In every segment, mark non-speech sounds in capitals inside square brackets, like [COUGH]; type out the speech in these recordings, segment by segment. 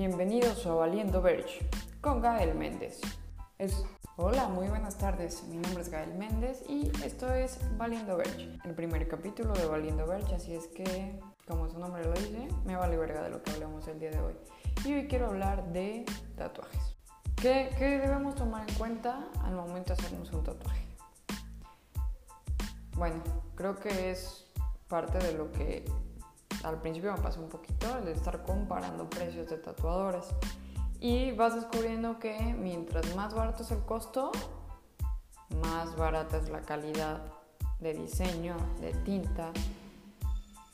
Bienvenidos a Valiendo Verge con Gael Méndez. Es... Hola, muy buenas tardes. Mi nombre es Gael Méndez y esto es Valiendo Verge, el primer capítulo de Valiendo Verge, así es que, como su nombre lo dice, me vale verga de lo que hablamos el día de hoy. Y hoy quiero hablar de tatuajes. ¿Qué, qué debemos tomar en cuenta al momento de hacernos un tatuaje? Bueno, creo que es parte de lo que al principio me pasó un poquito, el de estar comparando precios de tatuadores. Y vas descubriendo que mientras más barato es el costo, más barata es la calidad de diseño, de tinta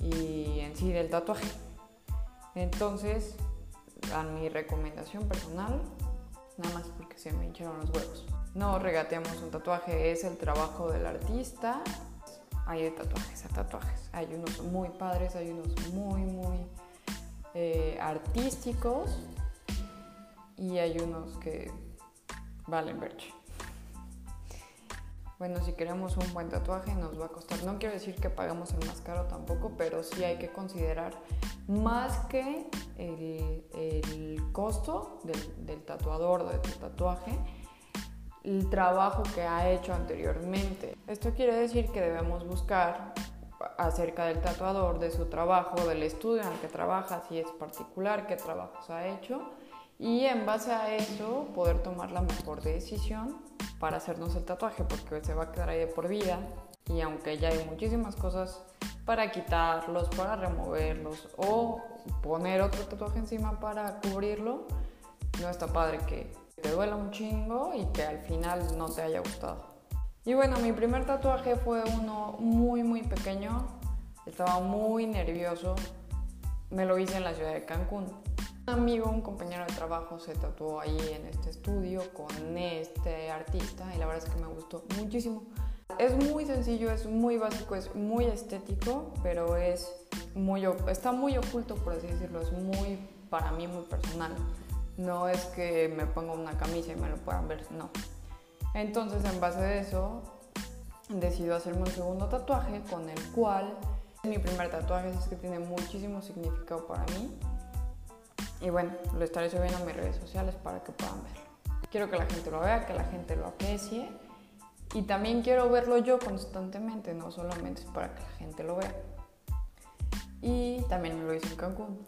y en sí del tatuaje. Entonces, a mi recomendación personal, nada más porque se me hincharon los huevos. No regateamos un tatuaje, es el trabajo del artista hay de tatuajes a tatuajes. Hay unos muy padres, hay unos muy, muy eh, artísticos y hay unos que valen verche. Bueno, si queremos un buen tatuaje nos va a costar. No quiero decir que pagamos el más caro tampoco, pero sí hay que considerar más que el, costo del, del tatuador, del tatuaje, el trabajo que ha hecho anteriormente. Esto quiere decir que debemos buscar acerca del tatuador, de su trabajo, del estudio en el que trabaja, si es particular, qué trabajos ha hecho y en base a eso poder tomar la mejor decisión para hacernos el tatuaje porque se va a quedar ahí de por vida y aunque ya hay muchísimas cosas para quitarlos, para removerlos o poner otro tatuaje encima para cubrirlo, no está padre que te duela un chingo y que al final no te haya gustado. Y bueno, mi primer tatuaje fue uno muy muy pequeño, estaba muy nervioso, me lo hice en la ciudad de Cancún. Un amigo, un compañero de trabajo se tatuó ahí en este estudio con este artista y la verdad es que me gustó muchísimo. Es muy sencillo, es muy básico, es muy estético, pero es muy, está muy oculto, por así decirlo, es muy, para mí, muy personal. No es que me ponga una camisa y me lo puedan ver, no. Entonces, en base a eso, decido hacerme un segundo tatuaje con el cual mi primer tatuaje es que tiene muchísimo significado para mí. Y bueno, lo estaré subiendo a mis redes sociales para que puedan verlo. Quiero que la gente lo vea, que la gente lo aprecie. Y también quiero verlo yo constantemente, no solamente para que la gente lo vea. Y también lo hice en Cancún.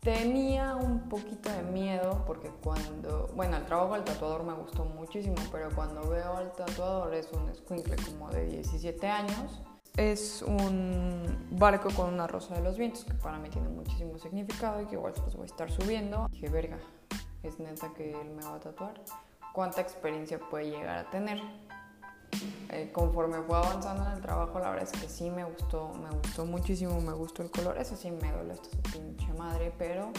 Tenía un poquito de miedo porque cuando, bueno, el trabajo del tatuador me gustó muchísimo, pero cuando veo al tatuador es un squinkle como de 17 años. Es un barco con una rosa de los vientos que para mí tiene muchísimo significado y que igual los voy a estar subiendo. Dije, verga, es neta que él me va a tatuar. ¿Cuánta experiencia puede llegar a tener? Eh, conforme fue avanzando en el trabajo, la verdad es que sí me gustó, me gustó muchísimo, me gustó el color. Eso sí me duele esta su pinche madre, pero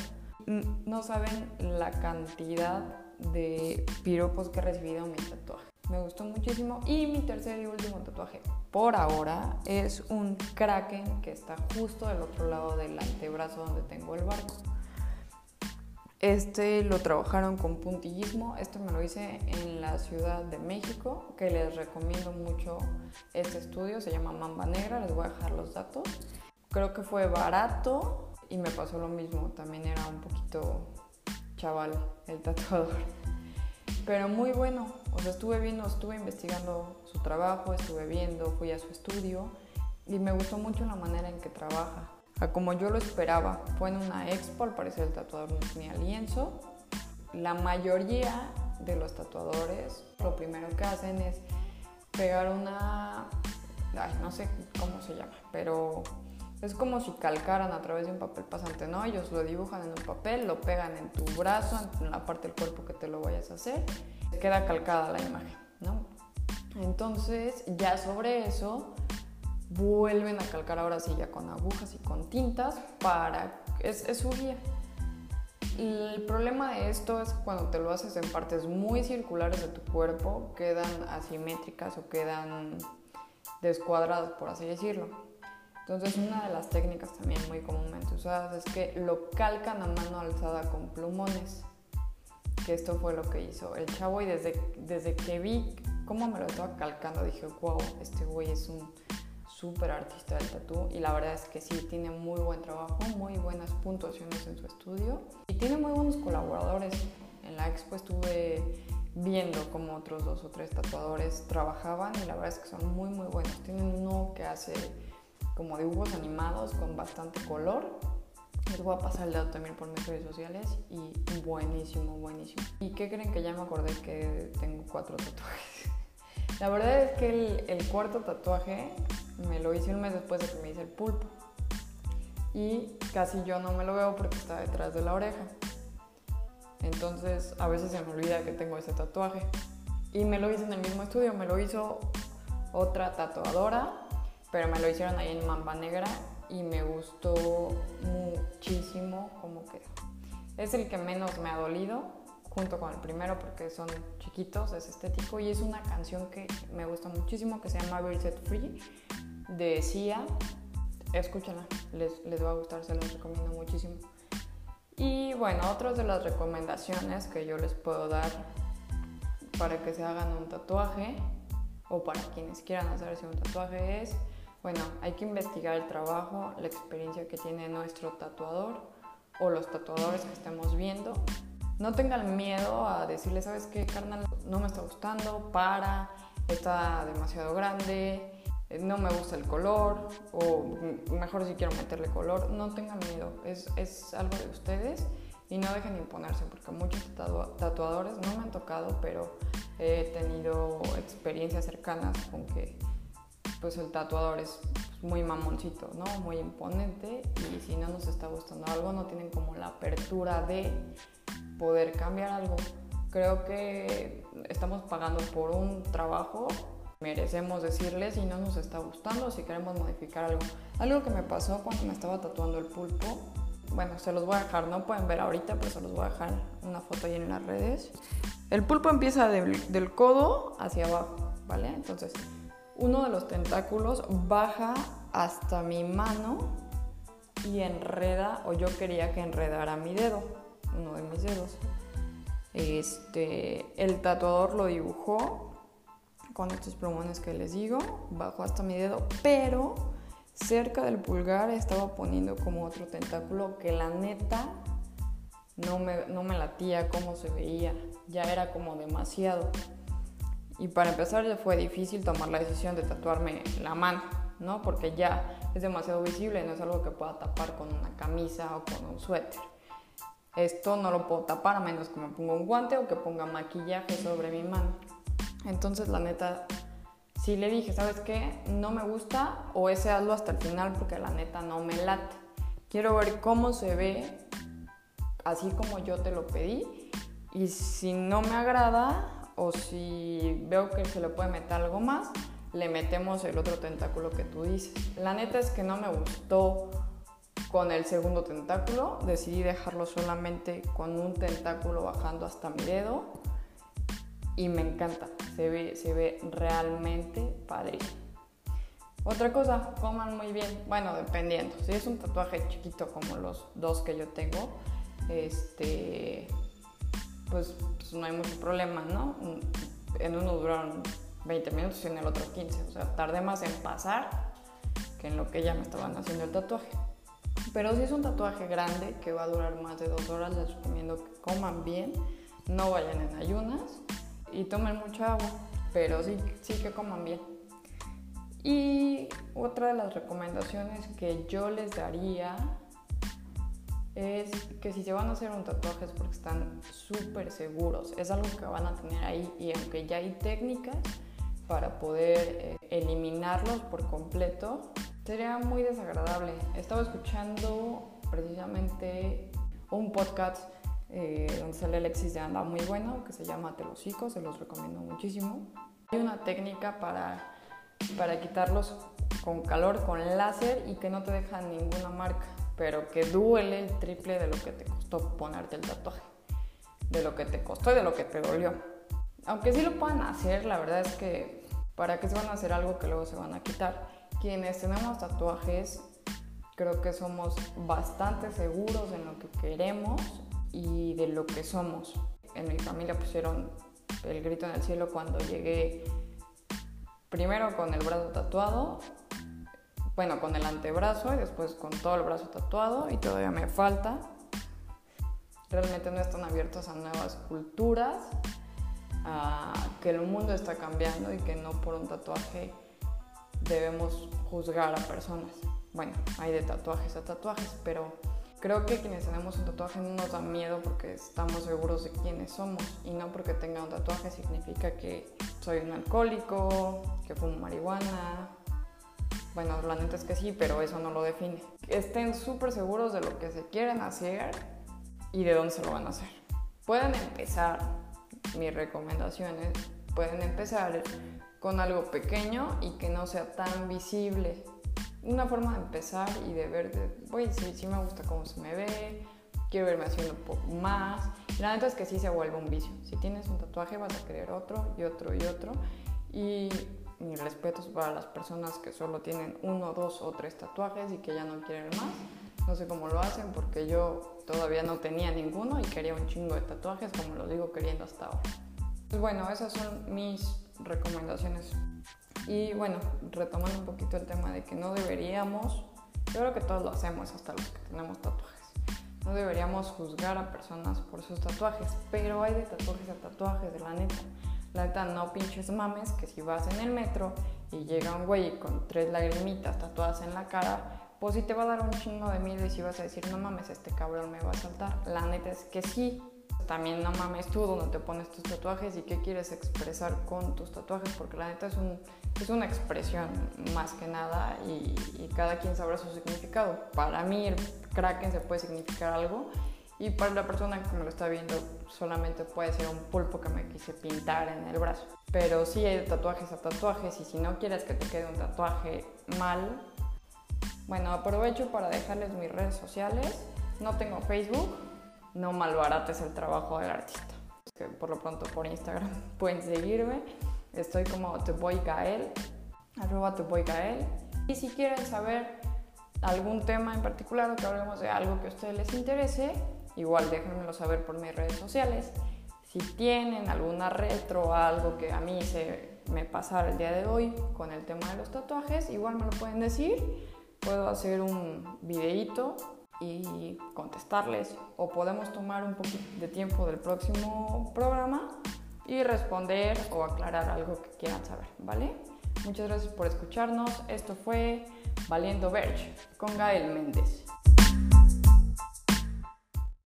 no saben la cantidad de piropos que he recibido en mi tatuaje. Me gustó muchísimo. Y mi tercer y último tatuaje por ahora es un kraken que está justo del otro lado del antebrazo donde tengo el barco. Este lo trabajaron con puntillismo. Esto me lo hice en la Ciudad de México, que les recomiendo mucho este estudio. Se llama Mamba Negra. Les voy a dejar los datos. Creo que fue barato y me pasó lo mismo. También era un poquito chaval el [LAUGHS] tatuador. Pero muy bueno. O sea, estuve viendo, estuve investigando su trabajo, estuve viendo, fui a su estudio y me gustó mucho la manera en que trabaja como yo lo esperaba. Fue en una expo, al parecer el tatuador no tenía lienzo. La mayoría de los tatuadores lo primero que hacen es pegar una... Ay, no sé cómo se llama, pero es como si calcaran a través de un papel pasante, ¿no? Ellos lo dibujan en un papel, lo pegan en tu brazo, en la parte del cuerpo que te lo vayas a hacer, queda calcada la imagen, ¿no? Entonces, ya sobre eso, vuelven a calcar ahora sí ya con agujas y con tintas para... es, es su guía. El problema de esto es cuando te lo haces en partes muy circulares de tu cuerpo, quedan asimétricas o quedan descuadradas, por así decirlo. Entonces una de las técnicas también muy comúnmente usadas es que lo calcan a mano alzada con plumones. Que esto fue lo que hizo el chavo y desde, desde que vi cómo me lo estaba calcando dije, wow, este güey es un súper artista del tatú y la verdad es que sí, tiene muy buen trabajo, muy buenas puntuaciones en su estudio. Y tiene muy buenos colaboradores. En la expo estuve viendo cómo otros dos o tres tatuadores trabajaban y la verdad es que son muy muy buenos. Tienen uno que hace como dibujos animados con bastante color. Les voy a pasar el dato también por mis redes sociales y buenísimo, buenísimo. ¿Y qué creen que ya me acordé que tengo cuatro tatuajes? [LAUGHS] La verdad es que el, el cuarto tatuaje me lo hice un mes después de que me hice el pulpo. Y casi yo no me lo veo porque está detrás de la oreja. Entonces a veces se me olvida que tengo ese tatuaje. Y me lo hice en el mismo estudio, me lo hizo otra tatuadora, pero me lo hicieron ahí en Mamba Negra y me gustó muchísimo cómo quedó. Es el que menos me ha dolido, junto con el primero porque son chiquitos, es estético y es una canción que me gusta muchísimo que se llama Be Set Free de Sia. Escúchala, les, les va a gustar, se los recomiendo muchísimo. Y bueno, otras de las recomendaciones que yo les puedo dar para que se hagan un tatuaje o para quienes quieran hacerse un tatuaje es, bueno, hay que investigar el trabajo, la experiencia que tiene nuestro tatuador o los tatuadores que estemos viendo. No tengan miedo a decirle, ¿sabes qué, carnal? No me está gustando, para, está demasiado grande, no me gusta el color o mejor si quiero meterle color, no tengan miedo, es, es algo de ustedes y no dejen de imponerse porque muchos tatuadores no me han tocado, pero he tenido experiencias cercanas con que pues el tatuador es muy mamoncito, ¿no? Muy imponente y si no nos está gustando algo no tienen como la apertura de poder cambiar algo. Creo que estamos pagando por un trabajo merecemos decirles si no nos está gustando, si queremos modificar algo. Algo que me pasó cuando me estaba tatuando el pulpo, bueno, se los voy a dejar, no pueden ver ahorita, pero se los voy a dejar una foto ahí en las redes. El pulpo empieza del, codo hacia abajo, ¿vale? Entonces, uno de los tentáculos baja hasta mi mano y enreda, o yo quería que enredara mi dedo, uno de mis dedos. Este, el tatuador lo dibujó con estos plumones que les digo, bajo hasta mi dedo, pero cerca del pulgar estaba poniendo como otro tentáculo que la neta no me, no me latía cómo se veía, ya era como demasiado. Y para empezar ya fue difícil tomar la decisión de tatuarme la mano, ¿no? Porque ya es demasiado visible, no es algo que pueda tapar con una camisa o con un suéter. Esto no lo puedo tapar a menos que me ponga un guante o que ponga maquillaje sobre mi mano. Entonces, la neta, sí le dije, ¿sabes qué? No me gusta o ese hazlo hasta el final porque la neta no me late. Quiero ver cómo se ve así como yo te lo pedí y si no me agrada o si veo que se le puede meter algo más, le metemos el otro tentáculo que tú dices. La neta es que no me gustó con el segundo tentáculo, decidí dejarlo solamente con un tentáculo bajando hasta mi dedo y me encanta, se ve, realmente padre. Otra cosa, coman muy bien, bueno, dependiendo, si es un tatuaje chiquito como los dos que yo tengo, este, pues, pues no hay mucho problema, ¿no? En uno duraron 20 minutos y en el otro 15, o sea, tardé más en pasar que en lo que ya me estaban haciendo el tatuaje. Pero si es un tatuaje grande que va a durar más de dos horas, les recomiendo que coman bien, no vayan en ayunas y tomen mucha agua, pero sí, sí que coman bien. Y otra de las recomendaciones que yo les daría es que si se van a hacer un tatuaje es porque están súper seguros. Es algo que van a tener ahí y aunque ya hay técnicas para poder eh, eliminarlos por completo, sería muy desagradable. Estaba escuchando precisamente un podcast eh, donde sale Alexis de Anda muy bueno, que se llama Telocico, se los recomiendo muchísimo. Hay una técnica para, para quitarlos con calor, con láser y que no te deja ninguna marca, pero que duele el triple de lo que te costó ponerte el tatuaje, de lo que te costó y de lo que te dolió. Aunque sí lo puedan hacer, la verdad es que para que se van a hacer algo que luego se van a quitar. Quienes tenemos tatuajes, creo que somos bastante seguros en lo que queremos y de lo que somos. En mi familia pusieron el grito en el cielo cuando llegué primero con el brazo tatuado, bueno, con el antebrazo y después con todo el brazo tatuado y todavía me falta. realmente no están abiertos a nuevas culturas, a que el mundo está cambiando y que no por un tatuaje debemos juzgar a personas. Bueno, hay de tatuajes a tatuajes, pero creo que quienes tenemos un tatuaje no nos da miedo porque estamos seguros de quiénes somos y no porque tenga un tatuaje significa que soy un alcohólico, que fumo marihuana. Bueno, la neta es que sí, pero eso no lo define. Estén súper seguros de lo que se quieren hacer y de dónde se lo van a hacer. Pueden empezar, mis recomendaciones, pueden empezar con algo pequeño y que no sea tan visible. Una forma de empezar y de ver, oye, sí, sí me gusta cómo se me ve, quiero verme haciendo más. La neta es que sí se vuelve un vicio. Si tienes un tatuaje vas a querer otro y otro y otro. Y mis respetos para las personas que solo tienen uno, dos o tres tatuajes y que ya no quieren más. No sé cómo lo hacen porque yo todavía no tenía ninguno y quería un chingo de tatuajes, como lo digo queriendo hasta ahora. Pues bueno, esas son mis recomendaciones. Y bueno, retomando un poquito el tema de que no deberíamos, yo creo que todos lo hacemos, hasta los que tenemos tatuajes. No deberíamos juzgar a personas por sus tatuajes, pero hay de tatuajes a tatuajes, de la neta. La neta, no pinches mames que si vas en el metro y llega un güey con tres lagrimitas tatuadas en la cara, pues sí te va a dar un chingo de miedo y si vas a decir, no mames, este cabrón me va a saltar. La neta es que sí. También no mames tú donde te pones tus tatuajes y qué quieres expresar con tus tatuajes, porque la neta es, un, es una expresión más que nada y, y cada quien sabrá su significado. Para mí el kraken se puede significar algo y para la persona que me lo está viendo solamente puede ser un pulpo que me quise pintar en el brazo. Pero sí hay tatuajes a tatuajes y si no quieres que te quede un tatuaje mal, bueno, aprovecho para dejarles mis redes sociales. No tengo Facebook, no malbarates el trabajo del artista. Por lo pronto por Instagram [LAUGHS] pueden seguirme. Estoy como Gael, arroba Gael. Y si quieren saber algún tema en particular o que hablemos de algo que a ustedes les interese, igual déjenmelo saber por mis redes sociales. Si tienen alguna retro o algo que a mí se me pasara el día de hoy con el tema de los tatuajes, igual me lo pueden decir puedo hacer un videíto y contestarles o podemos tomar un poquito de tiempo del próximo programa y responder o aclarar algo que quieran saber, ¿vale? Muchas gracias por escucharnos. Esto fue Valiendo Verge con Gael Méndez.